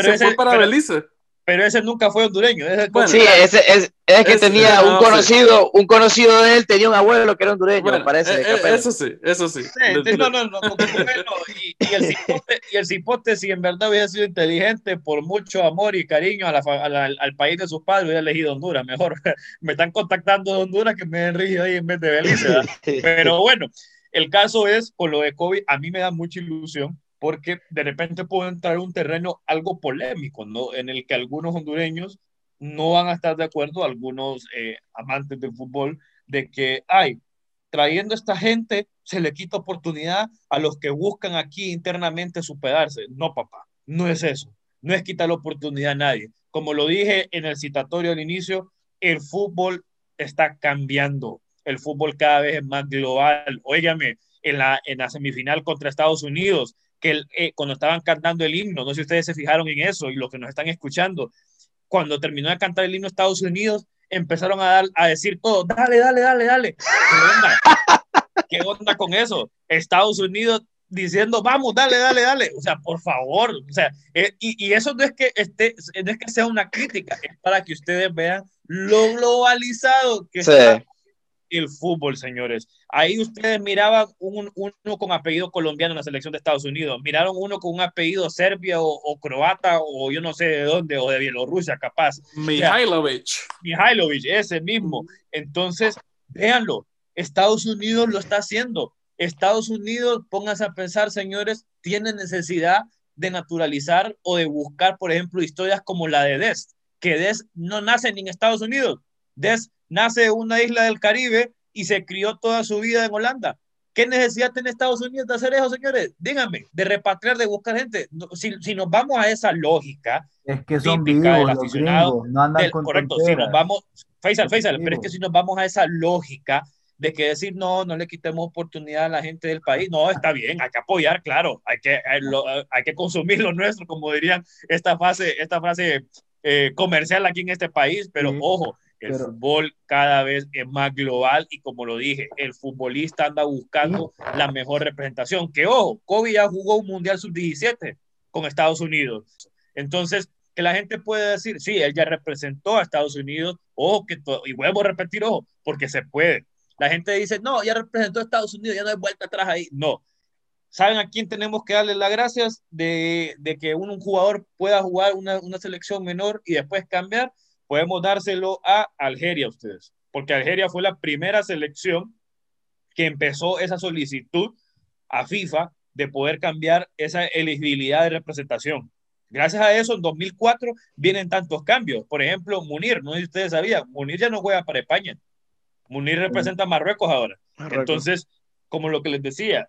se fue para Belice pero ese nunca fue hondureño. sí, ese, es, es que tenía un conocido, un conocido de él tenía un abuelo que era hondureño, me parece. Eh, eh, eso sí, eso sí. no, no, no, y, y, el cipote, y el cipote, si en verdad hubiera sido inteligente, por mucho amor y cariño a la, al país de sus padres, hubiera elegido Honduras. Mejor me están contactando de Honduras que me den rígido ahí en vez de Belice. Pero bueno, el caso es, con lo de COVID, a mí me da mucha ilusión porque de repente puede entrar un terreno algo polémico, ¿no? En el que algunos hondureños no van a estar de acuerdo, algunos eh, amantes del fútbol, de que, ay, trayendo a esta gente se le quita oportunidad a los que buscan aquí internamente superarse. No, papá, no es eso. No es quitar la oportunidad a nadie. Como lo dije en el citatorio al inicio, el fútbol está cambiando. El fútbol cada vez es más global. Óigame, en la, en la semifinal contra Estados Unidos, que eh, cuando estaban cantando el himno, no sé si ustedes se fijaron en eso y los que nos están escuchando, cuando terminó de cantar el himno Estados Unidos, empezaron a, dar, a decir todo, dale, dale, dale, dale. ¿Qué onda? ¿Qué onda con eso? Estados Unidos diciendo, vamos, dale, dale, dale. O sea, por favor. O sea, eh, y, y, eso no es, que esté, no es que sea una crítica, es para que ustedes vean lo globalizado que está el fútbol, señores. Ahí ustedes miraban un, uno con apellido colombiano en la selección de Estados Unidos, miraron uno con un apellido serbia o, croata o yo no sé de dónde, o de Bielorrusia, capaz. Mihailovic. Mihailovic, ese mismo. Entonces, véanlo, Estados Unidos lo está haciendo. Estados Unidos, pónganse a pensar, señores, tiene necesidad de naturalizar o de buscar, por ejemplo, historias como la de Des, que Des no nace ni en Estados Unidos. Des nace en una isla del Caribe y se crió toda su vida en Holanda. ¿Qué necesidad tiene Estados Unidos de hacer eso, señores? Díganme, de repatriar, de buscar gente. Si, si nos vamos a esa lógica, es que son vivos, del aficionado, no andan con correcto, si nos vamos, Faisal, Faisal, pero es que si nos vamos a esa lógica de que decir no, no le quitemos oportunidad a la gente del país, no, está bien, hay que apoyar, claro, hay que, hay, eh, hay que consumir lo nuestro, como dirían esta frase, esta frase eh, comercial aquí en este país, pero ojo, el fútbol cada vez es más global y como lo dije, el futbolista anda buscando la mejor representación. Que ojo, Kobe ya jugó un Mundial Sub-17 con Estados Unidos. Entonces, que la gente puede decir, sí, él ya representó a Estados Unidos, ojo, que y vuelvo a repetir, ojo, porque se puede. La gente dice, no, ya representó a Estados Unidos, ya no hay vuelta atrás ahí. No. ¿Saben a quién tenemos que darle las gracias de, de que un, un, jugador pueda jugar una, una selección menor y después cambiar? Podemos dárselo a Algeria ustedes, porque Algeria fue la primera selección que empezó esa solicitud a FIFA de poder cambiar esa elegibilidad de representación. Gracias a eso, en 2004 vienen tantos cambios. Por ejemplo, Munir, no sé si ustedes sabían, Munir ya no juega para España. Munir representa a Marruecos ahora. Entonces, como lo que les decía,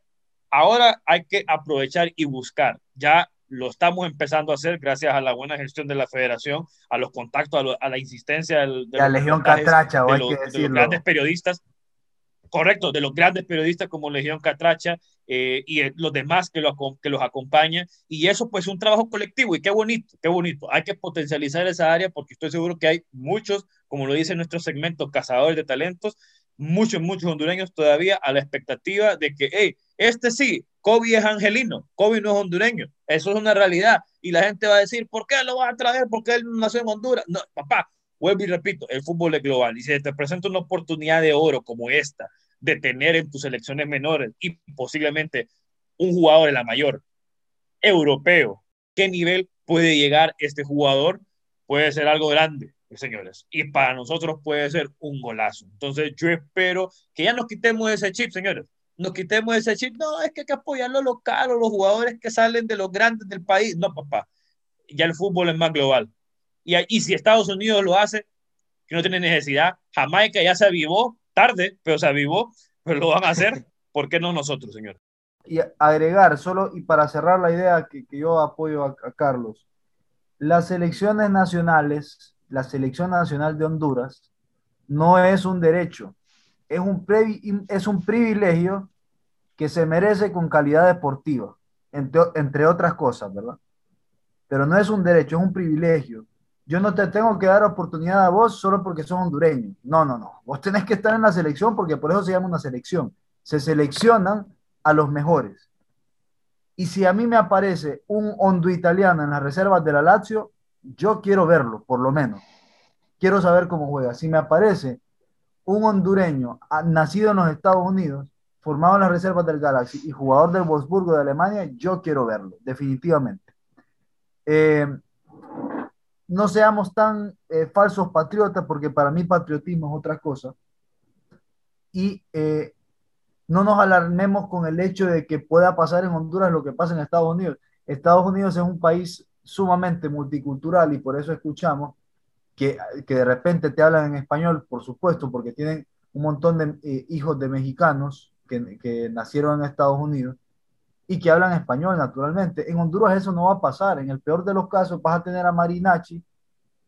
ahora hay que aprovechar y buscar. Ya lo estamos empezando a hacer gracias a la buena gestión de la federación, a los contactos, a, la insistencia de, la Legión Catracha, de, los, grandes periodistas, correcto, de los grandes periodistas como Legión Catracha eh, y los demás que, lo, que los acompañan. Y eso pues es un trabajo colectivo y qué bonito, qué bonito. Hay que potencializar esa área porque estoy seguro que hay muchos, como lo dice nuestro segmento, cazadores de talentos, muchos, muchos hondureños todavía a la expectativa de que, hey, este sí, Kobe es angelino, Kobe no es hondureño. Eso es una realidad. Y la gente va a decir, ¿por qué lo va a traer? Porque él nació en Honduras. No, papá, vuelvo y repito, el fútbol es global. Y si te presenta una oportunidad de oro como esta, de tener en tus selecciones menores y posiblemente un jugador de la mayor europeo, ¿qué nivel puede llegar este jugador? Puede ser algo grande, señores. Y para nosotros puede ser un golazo. Entonces yo espero que ya nos quitemos ese chip, señores nos quitemos ese chip, no, es que hay que apoyar lo local o los jugadores que salen de los grandes del país. No, papá, ya el fútbol es más global. Y, y si Estados Unidos lo hace, que no tiene necesidad, Jamaica ya se avivó, tarde, pero se avivó, pero lo van a hacer, ¿por qué no nosotros, señor? Y agregar, solo y para cerrar la idea que, que yo apoyo a, a Carlos, las selecciones nacionales, la selección nacional de Honduras, no es un derecho, es un, es un privilegio que se merece con calidad deportiva, entre, entre otras cosas, ¿verdad? Pero no es un derecho, es un privilegio. Yo no te tengo que dar oportunidad a vos solo porque sos hondureño. No, no, no. Vos tenés que estar en la selección porque por eso se llama una selección. Se seleccionan a los mejores. Y si a mí me aparece un hondo italiano en las reservas de la Lazio, yo quiero verlo, por lo menos. Quiero saber cómo juega. Si me aparece un hondureño nacido en los Estados Unidos, formado en las reservas del Galaxy y jugador del Wolfsburgo de Alemania, yo quiero verlo, definitivamente. Eh, no seamos tan eh, falsos patriotas, porque para mí patriotismo es otra cosa. Y eh, no nos alarmemos con el hecho de que pueda pasar en Honduras lo que pasa en Estados Unidos. Estados Unidos es un país sumamente multicultural y por eso escuchamos que, de repente te hablan en español, por supuesto, porque tienen un montón de eh, hijos de mexicanos que, que, nacieron en Estados Unidos y que hablan español naturalmente. En Honduras eso no va a pasar. En el peor de los casos vas a tener a Marinachi,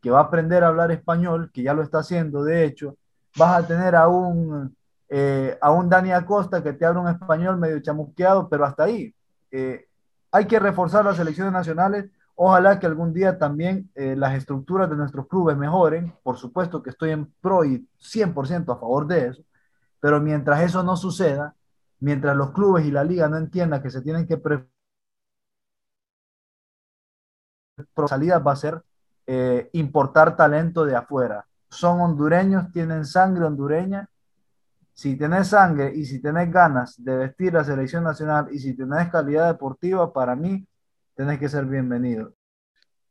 que va a aprender a hablar español, que ya lo está haciendo, de hecho. Vas a tener a un, eh, a un Dani Acosta que te habla un español medio chamusqueado, pero hasta ahí. Eh, hay que reforzar las selecciones nacionales Ojalá que algún día también eh, las estructuras de nuestros clubes mejoren. Por supuesto que estoy en pro y 100% a favor de eso. Pero mientras eso no suceda, mientras los clubes y la liga no entiendan que se tienen que salida va a ser eh, importar talento de afuera. Son hondureños, tienen sangre hondureña si tenés sangre y si tenés ganas de vestir la selección nacional y si tenés calidad deportiva, para mí tenés que ser bienvenido.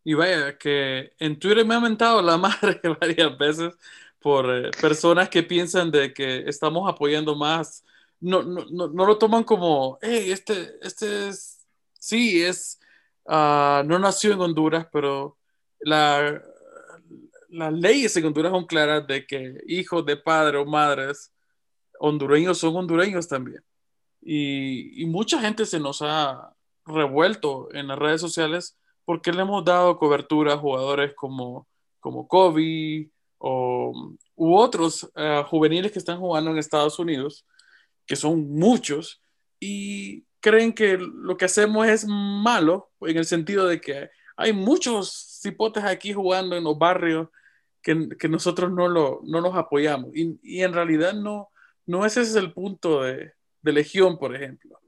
Y vaya, que en Twitter me ha mentado la madre varias veces por eh, personas que piensan de que estamos apoyando más. No, no, no, lo toman como, hey, este, este es, sí, es, uh, no nació en Honduras, pero la, las leyes en Honduras son claras de que hijos de padres o madres hondureños son hondureños también. Y, y, mucha gente se nos ha revuelto en las redes sociales porque le hemos dado cobertura a jugadores como, como Kobe o, u otros uh, juveniles que están jugando en Estados Unidos, que son muchos, y creen que lo que hacemos es malo en el sentido de que hay muchos cipotes aquí jugando en los barrios que, que nosotros no, lo, no los apoyamos. Y, y en realidad no, no ese es el punto de, de Legión, por ejemplo.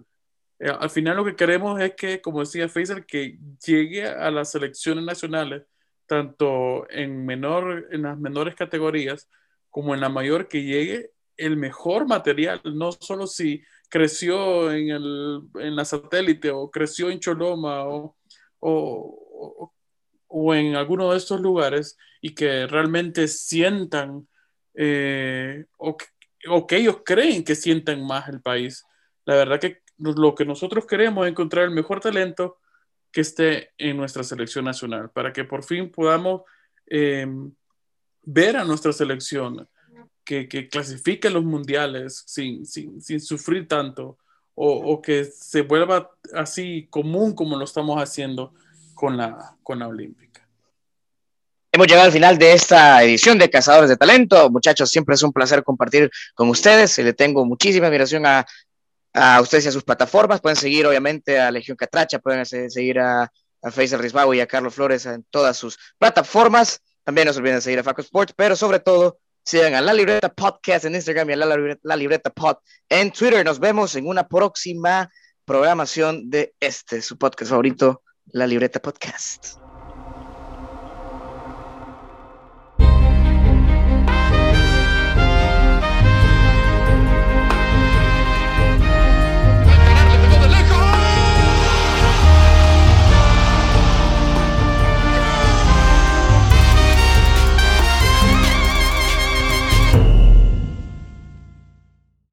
Eh, al final lo que queremos es que, como decía Faisal, que llegue a las selecciones nacionales, tanto en, menor, en las menores categorías como en la mayor, que llegue el mejor material, no solo si creció en, el, en la satélite o creció en Choloma o, o, o, en alguno de estos lugares y que realmente sientan eh, o, o que ellos creen que sientan más el país. La verdad que lo que nosotros queremos es encontrar el mejor talento que esté en nuestra selección nacional, para que por fin podamos em, ver a nuestra selección que, que clasifique los mundiales sin, sin, sin sufrir tanto o, o, que se vuelva así común como lo estamos haciendo con la, con la Olímpica. Hemos llegado al final de esta edición de Cazadores de Talento. Muchachos, siempre es un placer compartir con ustedes. Le tengo muchísima admiración a, a ustedes y a sus plataformas. Pueden seguir, obviamente, a Legión Catracha, pueden seguir a, a Faisal y a Carlos Flores en todas sus plataformas. También no se olviden de seguir a Faco Sports, pero sobre todo, sigan a La Libreta Podcast en Instagram y a La la Libreta Pod en Twitter. Nos vemos en una próxima programación de este, su podcast favorito, La Libreta Podcast.